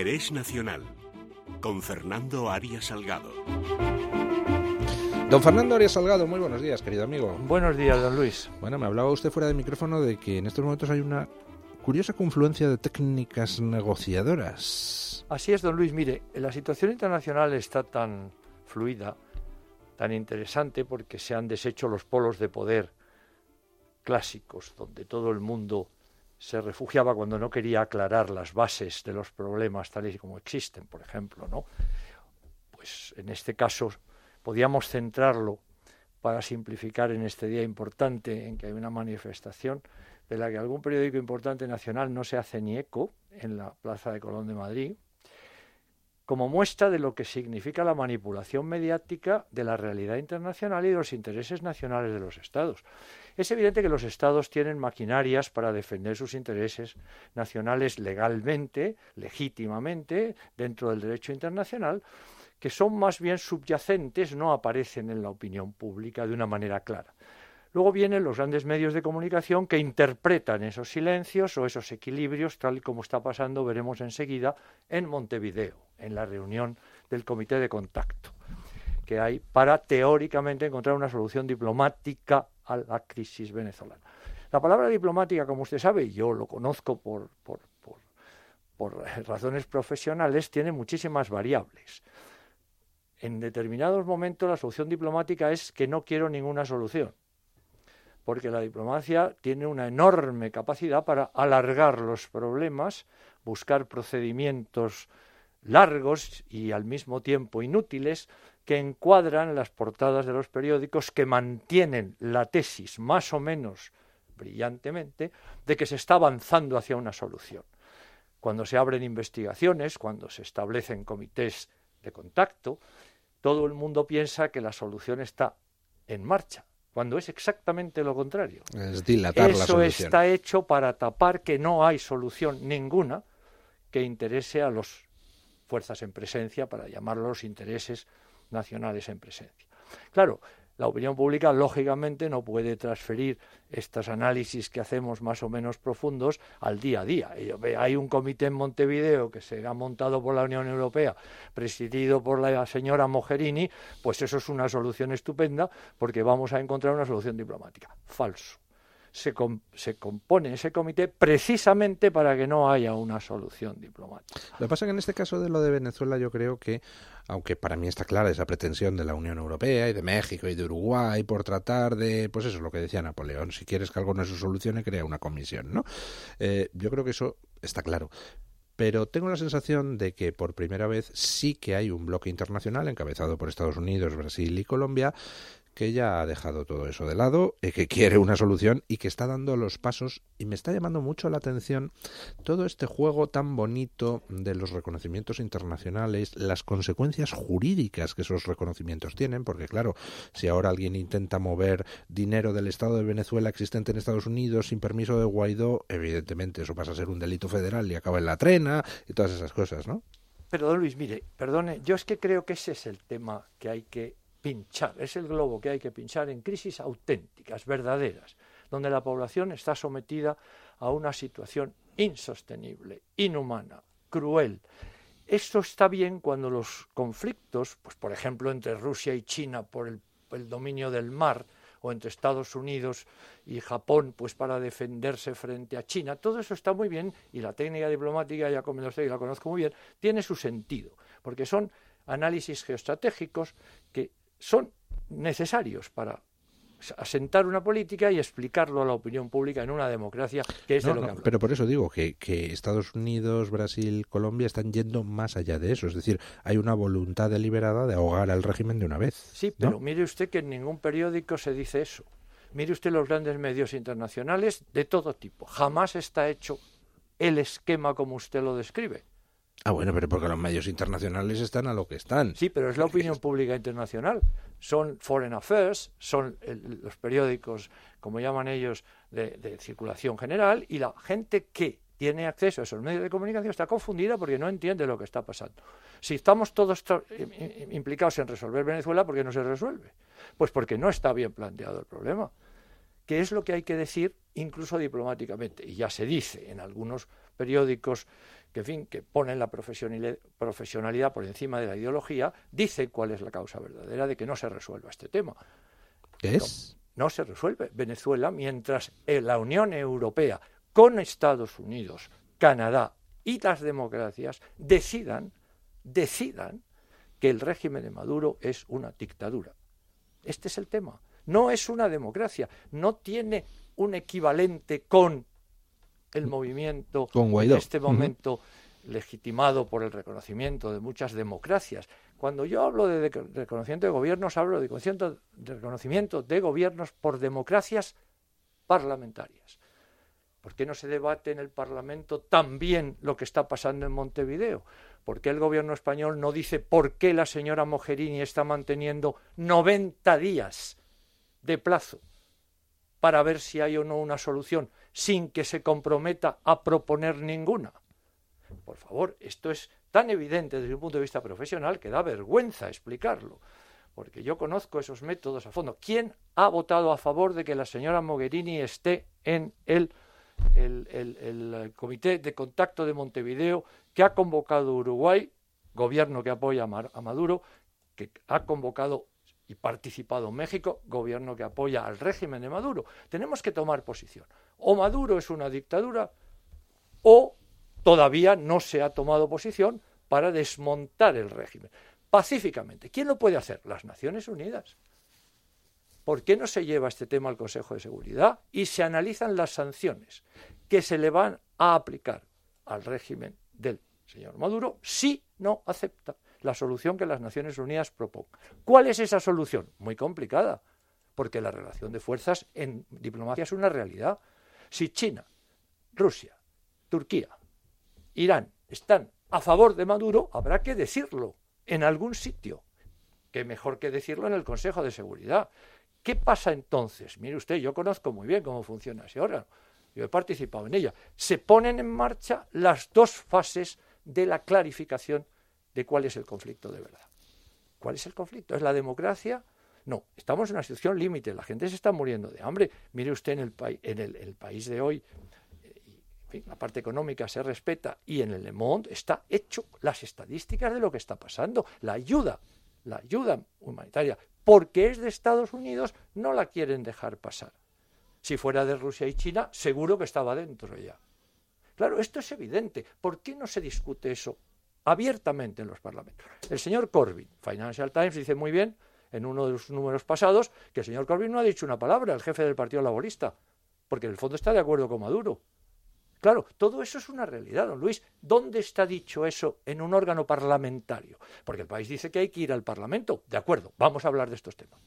Interés Nacional con Fernando Arias Salgado. Don Fernando Arias Salgado, muy buenos días, querido amigo. Buenos días, don Luis. Bueno, me hablaba usted fuera de micrófono de que en estos momentos hay una curiosa confluencia de técnicas negociadoras. Así es, don Luis. Mire, la situación internacional está tan fluida, tan interesante, porque se han deshecho los polos de poder clásicos, donde todo el mundo se refugiaba cuando no quería aclarar las bases de los problemas tales y como existen, por ejemplo, ¿no? Pues en este caso podíamos centrarlo para simplificar en este día importante en que hay una manifestación de la que algún periódico importante nacional no se hace ni eco en la Plaza de Colón de Madrid, como muestra de lo que significa la manipulación mediática de la realidad internacional y de los intereses nacionales de los estados. Es evidente que los estados tienen maquinarias para defender sus intereses nacionales legalmente, legítimamente, dentro del derecho internacional, que son más bien subyacentes, no aparecen en la opinión pública de una manera clara. Luego vienen los grandes medios de comunicación que interpretan esos silencios o esos equilibrios, tal y como está pasando, veremos enseguida, en Montevideo, en la reunión del Comité de Contacto que hay para teóricamente encontrar una solución diplomática a la crisis venezolana. La palabra diplomática, como usted sabe, y yo lo conozco por, por, por, por razones profesionales, tiene muchísimas variables. En determinados momentos la solución diplomática es que no quiero ninguna solución porque la diplomacia tiene una enorme capacidad para alargar los problemas, buscar procedimientos largos y al mismo tiempo inútiles que encuadran las portadas de los periódicos que mantienen la tesis más o menos brillantemente de que se está avanzando hacia una solución. Cuando se abren investigaciones, cuando se establecen comités de contacto, todo el mundo piensa que la solución está en marcha, cuando es exactamente lo contrario. Es dilatar Eso la solución. está hecho para tapar que no hay solución ninguna que interese a las fuerzas en presencia, para llamarlos intereses nacionales en presencia. Claro, la opinión pública lógicamente no puede transferir estos análisis que hacemos más o menos profundos al día a día. Hay un comité en Montevideo que se ha montado por la Unión Europea, presidido por la señora Mogherini, pues eso es una solución estupenda porque vamos a encontrar una solución diplomática. Falso se, com se, compone ese comité precisamente para que no haya una solución diplomática. Lo que pasa es que en este caso de lo de Venezuela yo creo que, aunque para mí está clara esa pretensión de la Unión Europea y de México y de Uruguay por tratar de, pues eso es lo que decía Napoleón, si quieres que algo no se solucione, crea una comisión, ¿no? Eh, yo creo que eso está claro pero tengo la sensación de que por primera vez sí que hay un bloque internacional encabezado por Estados Unidos, Brasil y Colombia que ya ha dejado todo eso de lado, que quiere una solución y que está dando los pasos y me está llamando mucho la atención todo este juego tan bonito de los reconocimientos internacionales, las consecuencias jurídicas que esos reconocimientos tienen, porque claro, si ahora alguien intenta mover dinero del Estado de Venezuela existente en Estados Unidos sin permiso de Guaidó, evidentemente eso pasa a ser un delito federal y acaba en la trena y todas esas cosas, ¿no? Pero Luis, mire, perdone, yo es que creo que ese es el tema que hay que pinchar, es el globo que hay que pinchar en crisis auténticas, verdaderas, donde la población está sometida a una situación insostenible, inhumana, cruel. Esto está bien cuando los conflictos, pues por ejemplo entre Rusia y China por el, el dominio del mar, o entre Estados Unidos y Japón, pues para defenderse frente a China. Todo eso está muy bien y la técnica diplomática, ya como sé y la conozco muy bien, tiene su sentido, porque son análisis geoestratégicos que son necesarios para asentar una política y explicarlo a la opinión pública en una democracia que es no, de lo no, que. Pero por eso digo que, que, Estados Unidos, Brasil, Colombia están yendo más allá de eso. Es decir, hay una voluntad deliberada de ahogar al régimen de una vez. Sí, ¿no? pero mire usted que en ningún periódico se dice eso. Mire usted los grandes medios internacionales de todo tipo. Jamás está hecho el esquema como usted lo describe. Ah, bueno, pero porque los medios internacionales están a lo que están. Sí, pero es la opinión pública internacional. Son Foreign Affairs, son los periódicos, como llaman ellos, de, de, circulación general, y la gente que tiene acceso a esos medios de comunicación está confundida porque no entiende lo que está pasando. Si estamos todos implicados en resolver Venezuela, ¿por qué no se resuelve? Pues porque no está bien planteado el problema. ¿Qué es lo que hay que decir incluso diplomáticamente? Y ya se dice en algunos periódicos que, en fin, que ponen la profesionalidad por encima de la ideología, dice cuál es la causa verdadera de que no se resuelva este tema. ¿Qué es? No, no se resuelve. Venezuela, mientras la Unión Europea, con Estados Unidos, Canadá y las democracias decidan, decidan que el régimen de Maduro es una dictadura. Este es el tema. No es una democracia, no tiene un equivalente con el movimiento en este momento legitimado por el reconocimiento de muchas democracias. Cuando yo hablo de reconocimiento de gobiernos, hablo de reconocimiento de gobiernos por democracias parlamentarias. ¿Por qué no se debate en el Parlamento también lo que está pasando en Montevideo? ¿Por qué el gobierno español no dice por qué la señora Mogherini está manteniendo 90 días de plazo para ver si hay o no una solución sin que se comprometa a proponer ninguna? Por favor, esto es tan evidente desde un punto de vista profesional que da vergüenza explicarlo porque yo conozco esos métodos a fondo. ¿Quién ha votado a favor de que la señora Mogherini esté en el Comité de Contacto de Montevideo que ha convocado Uruguay, gobierno que apoya a Maduro, que ha convocado y participado México, gobierno que apoya al régimen de Maduro. Tenemos que tomar posición. O Maduro es una dictadura o todavía no se ha tomado posición para desmontar el régimen pacíficamente. ¿Quién lo puede hacer? Las Naciones Unidas. ¿Por qué no se lleva este tema al Consejo de Seguridad y se analizan las sanciones que se le van a aplicar al régimen del señor Maduro si no acepta la solución que las Naciones Unidas propongan? ¿Cuál es esa solución? Muy complicada, porque la relación de fuerzas en diplomacia es una realidad. Si China, Rusia, Turquía, Irán están a favor de Maduro, habrá que decirlo en algún sitio. Que mejor que decirlo en el Consejo de Seguridad. ¿Qué pasa entonces? Mire usted, yo conozco muy bien cómo funciona ese órgano. Yo he participado en ella. Se ponen en marcha las dos fases de la clarificación de cuál es el conflicto de verdad. ¿Cuál es el conflicto? ¿Es la democracia? No, estamos en una situación límite. La gente se está muriendo de hambre. Mire usted en el, en el, país de hoy, eh, la parte económica se respeta y en el Le Monde está hecho las estadísticas de lo que está pasando. La ayuda, la ayuda humanitaria porque es de Estados Unidos, no la quieren dejar pasar. Si fuera de Rusia y China, seguro que estaba dentro ya. Claro, esto es evidente. ¿Por qué no se discute eso abiertamente en los parlamentos? El señor Corbyn, Financial Times, dice muy bien en uno de los números pasados que el señor Corbyn no ha dicho una palabra, el jefe del Partido Laborista, porque en el fondo está de acuerdo con Maduro. Claro, todo eso es una realidad, don Luis. ¿Dónde está dicho eso en un órgano parlamentario? Porque el país dice que hay que ir al Parlamento. De acuerdo, vamos a hablar de estos temas.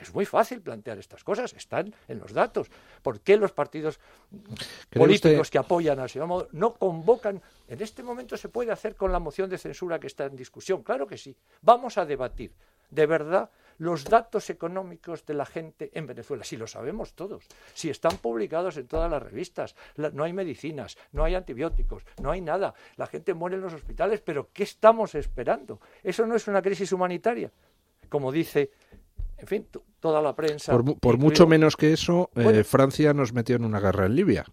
Es muy fácil plantear estas cosas, están en los datos. ¿Por qué los partidos políticos que apoyan al señor Maduro no convocan? En este momento se puede hacer con la moción de censura que está en discusión. Claro que sí. Vamos a debatir. De verdad, los datos económicos de la gente en Venezuela, si lo sabemos todos, si están publicados en todas las revistas, no hay medicinas, no hay antibióticos, no hay nada, la gente muere en los hospitales, pero ¿qué estamos esperando? Eso no es una crisis humanitaria, como dice, en fin, toda la prensa. Por, mucho menos que eso, eh, Francia nos metió en una guerra en Libia.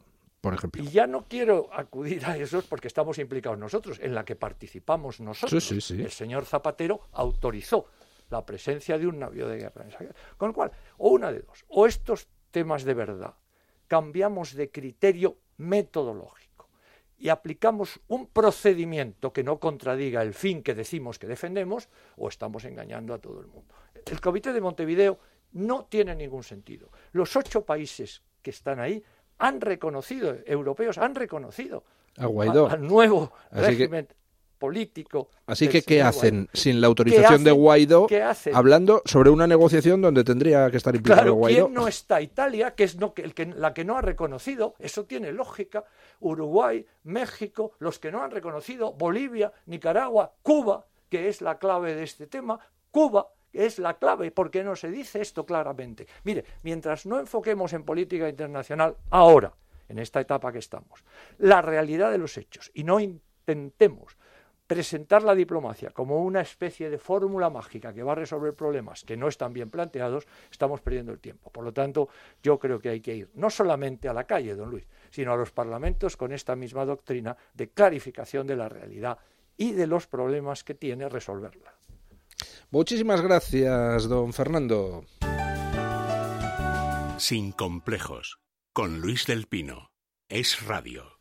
Por ejemplo. Y ya no quiero acudir a esos porque estamos implicados nosotros, en la que participamos nosotros. El señor Zapatero autorizó la presencia de un navío de guerra. Con lo cual, o una de dos, o estos temas de verdad cambiamos de criterio metodológico y aplicamos un procedimiento que no contradiga el fin que decimos que defendemos, o estamos engañando a todo el mundo. El Comité de Montevideo no tiene ningún sentido. Los ocho países que están ahí han reconocido, europeos han reconocido a al nuevo régimen político. Así que, ¿qué hacen sin la autorización de Guaidó? Hablando sobre una negociación donde tendría que estar implicado claro, Guaidó. ¿quién no está? Italia, que es el que, la que no ha reconocido, eso tiene lógica. Uruguay, México, los que no han reconocido, Bolivia, Nicaragua, Cuba, que es la clave de este tema, Cuba, es la clave, porque no se dice esto claramente. Mire, mientras no enfoquemos en política internacional ahora, en esta etapa que estamos, la realidad de los hechos, y no intentemos presentar la diplomacia como una especie de fórmula mágica que va a resolver problemas que no están bien planteados, estamos perdiendo el tiempo. Por lo tanto, yo creo que hay que ir no solamente a la calle, don Luis, sino a los parlamentos con esta misma doctrina de clarificación de la realidad y de los problemas que tiene resolverla. Muchísimas gracias, don Fernando. Sin complejos, con Luis del Pino. Es Radio.